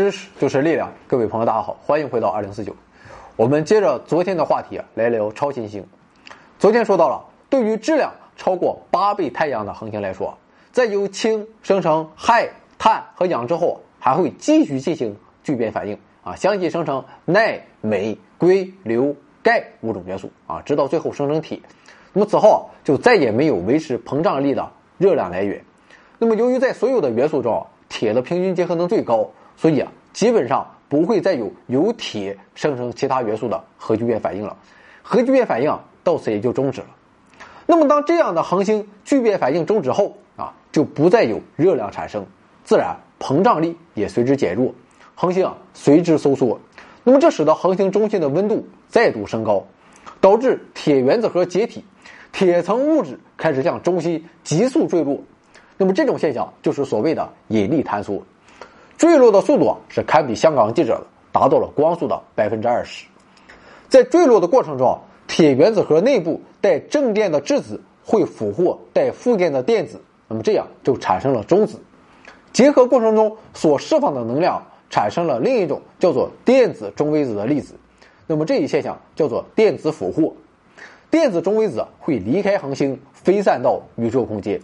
知识就是力量，各位朋友，大家好，欢迎回到二零四九。我们接着昨天的话题来聊超新星。昨天说到了，对于质量超过八倍太阳的恒星来说，在由氢生成氦、碳和氧之后，还会继续进行聚变反应啊，相继生成氖、镁、硅、硫、钙五种元素啊，直到最后生成铁。那么此后就再也没有维持膨胀力的热量来源。那么由于在所有的元素中，铁的平均结合能最高。所以啊，基本上不会再有由铁生成其他元素的核聚变反应了，核聚变反应到此也就终止了。那么当这样的恒星聚变反应终止后啊，就不再有热量产生，自然膨胀力也随之减弱，恒星啊随之收缩。那么这使得恒星中心的温度再度升高，导致铁原子核解体，铁层物质开始向中心急速坠落。那么这种现象就是所谓的引力坍缩。坠落的速度啊是堪比香港记者的，达到了光速的百分之二十。在坠落的过程中，铁原子核内部带正电的质子会俘获带负电的电子，那么这样就产生了中子。结合过程中所释放的能量产生了另一种叫做电子中微子的粒子，那么这一现象叫做电子俘获。电子中微子会离开恒星，飞散到宇宙空间，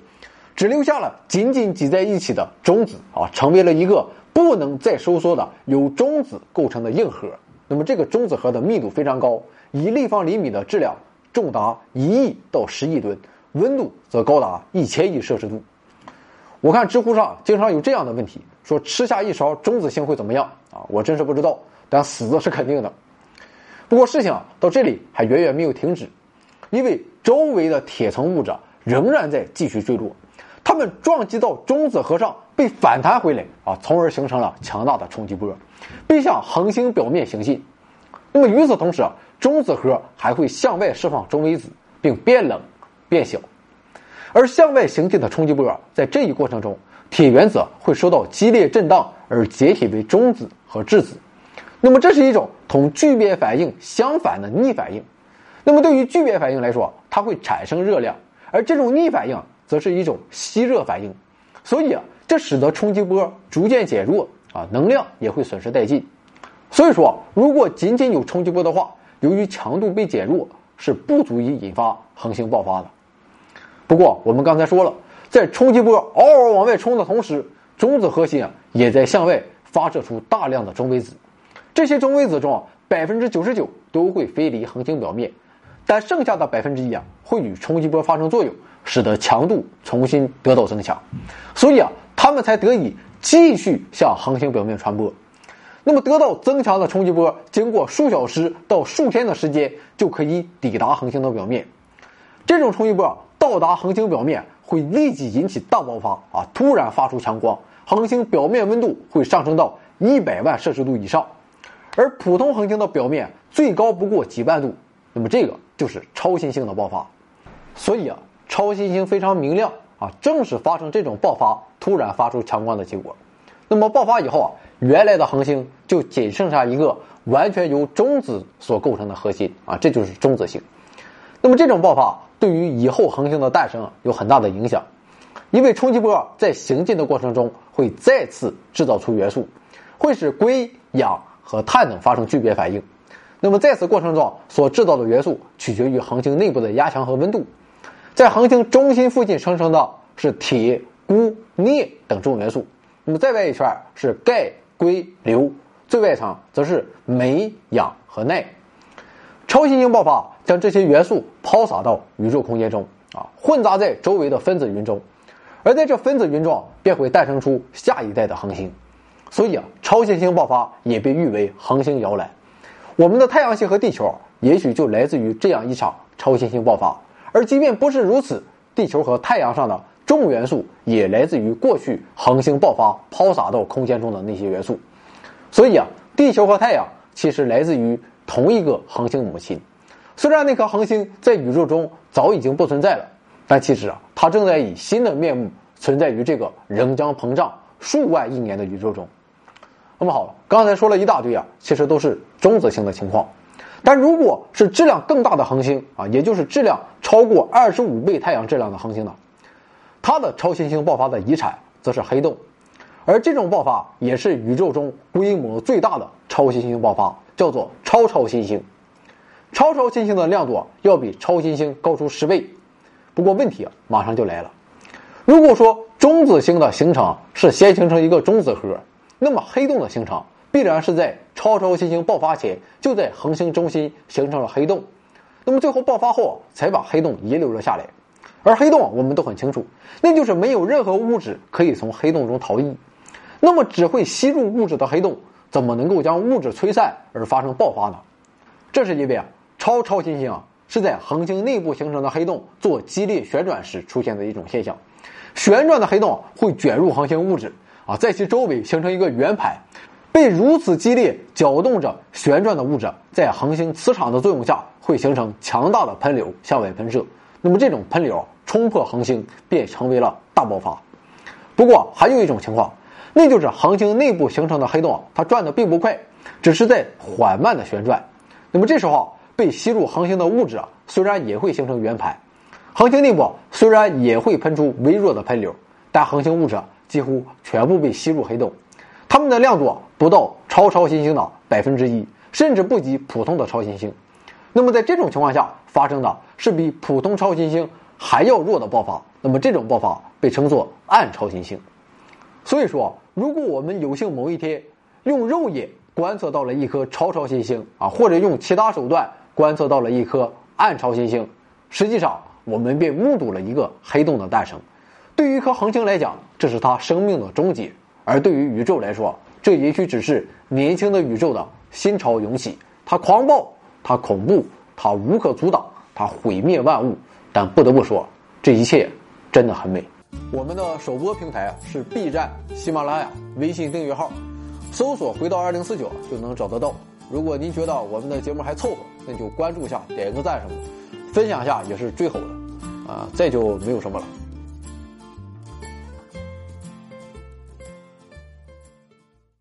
只留下了紧紧挤在一起的中子啊，成为了一个。不能再收缩的由中子构成的硬核，那么这个中子核的密度非常高，一立方厘米的质量重达一亿到十亿吨，温度则高达一千亿摄氏度。我看知乎上经常有这样的问题，说吃下一勺中子星会怎么样啊？我真是不知道，但死的是肯定的。不过事情到这里还远远没有停止，因为周围的铁层物质仍然在继续坠落。它们撞击到中子核上，被反弹回来啊，从而形成了强大的冲击波，并向恒星表面行进。那么与此同时，中子核还会向外释放中微子，并变冷、变小。而向外行进的冲击波在这一过程中，铁原子会受到激烈震荡而解体为中子和质子。那么这是一种同聚变反应相反的逆反应。那么对于聚变反应来说，它会产生热量，而这种逆反应。则是一种吸热反应，所以啊，这使得冲击波逐渐减弱啊，能量也会损失殆尽。所以说，如果仅仅有冲击波的话，由于强度被减弱，是不足以引发恒星爆发的。不过，我们刚才说了，在冲击波嗷嗷往外冲的同时，中子核心啊也在向外发射出大量的中微子。这些中微子中啊，百分之九十九都会飞离恒星表面，但剩下的百分之一啊，会与冲击波发生作用。使得强度重新得到增强，所以啊，它们才得以继续向恒星表面传播。那么，得到增强的冲击波，经过数小时到数天的时间，就可以抵达恒星的表面。这种冲击波到达恒星表面，会立即引起大爆发啊！突然发出强光，恒星表面温度会上升到一百万摄氏度以上，而普通恒星的表面最高不过几万度。那么，这个就是超新星的爆发。所以啊。超新星非常明亮啊，正是发生这种爆发，突然发出强光的结果。那么爆发以后啊，原来的恒星就仅剩下一个完全由中子所构成的核心啊，这就是中子星。那么这种爆发对于以后恒星的诞生有很大的影响，因为冲击波在行进的过程中会再次制造出元素，会使硅、氧和碳等发生聚变反应。那么在此过程中所制造的元素取决于恒星内部的压强和温度。在恒星中心附近生成的是铁、钴、镍等重元素，那么再外一圈是钙、硅、硫，最外层则是镁、氧和氖。超新星爆发将这些元素抛洒到宇宙空间中啊，混杂在周围的分子云中，而在这分子云中便会诞生出下一代的恒星。所以啊，超新星爆发也被誉为恒星摇篮。我们的太阳系和地球也许就来自于这样一场超新星爆发。而即便不是如此，地球和太阳上的重元素也来自于过去恒星爆发抛洒到空间中的那些元素。所以啊，地球和太阳其实来自于同一个恒星母亲。虽然那颗恒星在宇宙中早已经不存在了，但其实啊，它正在以新的面目存在于这个仍将膨胀数万亿年的宇宙中。那么好了，刚才说了一大堆啊，其实都是中子星的情况。但如果是质量更大的恒星啊，也就是质量超过二十五倍太阳质量的恒星呢，它的超新星爆发的遗产则是黑洞，而这种爆发也是宇宙中规模最大的超新星爆发，叫做超超新星。超超新星的亮度要比超新星高出十倍。不过问题，马上就来了。如果说中子星的形成是先形成一个中子核，那么黑洞的形成必然是在超超新星爆发前就在恒星中心形成了黑洞，那么最后爆发后才把黑洞遗留了下来。而黑洞我们都很清楚，那就是没有任何物质可以从黑洞中逃逸。那么只会吸入物质的黑洞，怎么能够将物质吹散而发生爆发呢？这是因为啊，超超新星啊是在恒星内部形成的黑洞做激烈旋转时出现的一种现象。旋转的黑洞会卷入恒星物质啊，在其周围形成一个圆盘，被如此激烈搅动着旋转的物质，在恒星磁场的作用下，会形成强大的喷流向外喷射。那么这种喷流冲破恒星，便成为了大爆发。不过还有一种情况。那就是恒星内部形成的黑洞，它转的并不快，只是在缓慢的旋转。那么这时候被吸入恒星的物质，虽然也会形成圆盘，恒星内部虽然也会喷出微弱的喷流，但恒星物质几乎全部被吸入黑洞，它们的亮度不到超超新星的百分之一，甚至不及普通的超新星。那么在这种情况下发生的是比普通超新星还要弱的爆发，那么这种爆发被称作暗超新星。所以说。如果我们有幸某一天用肉眼观测到了一颗超超新星啊，或者用其他手段观测到了一颗暗超新星，实际上我们便目睹了一个黑洞的诞生。对于一颗恒星来讲，这是它生命的终结；而对于宇宙来说，这也许只是年轻的宇宙的新潮涌起。它狂暴，它恐怖，它无可阻挡，它毁灭万物。但不得不说，这一切真的很美。我们的首播平台是 B 站、喜马拉雅、微信订阅号，搜索“回到二零四九”就能找得到。如果您觉得我们的节目还凑合，那就关注一下，点个赞什么的，分享一下也是最好的。啊，再就没有什么了。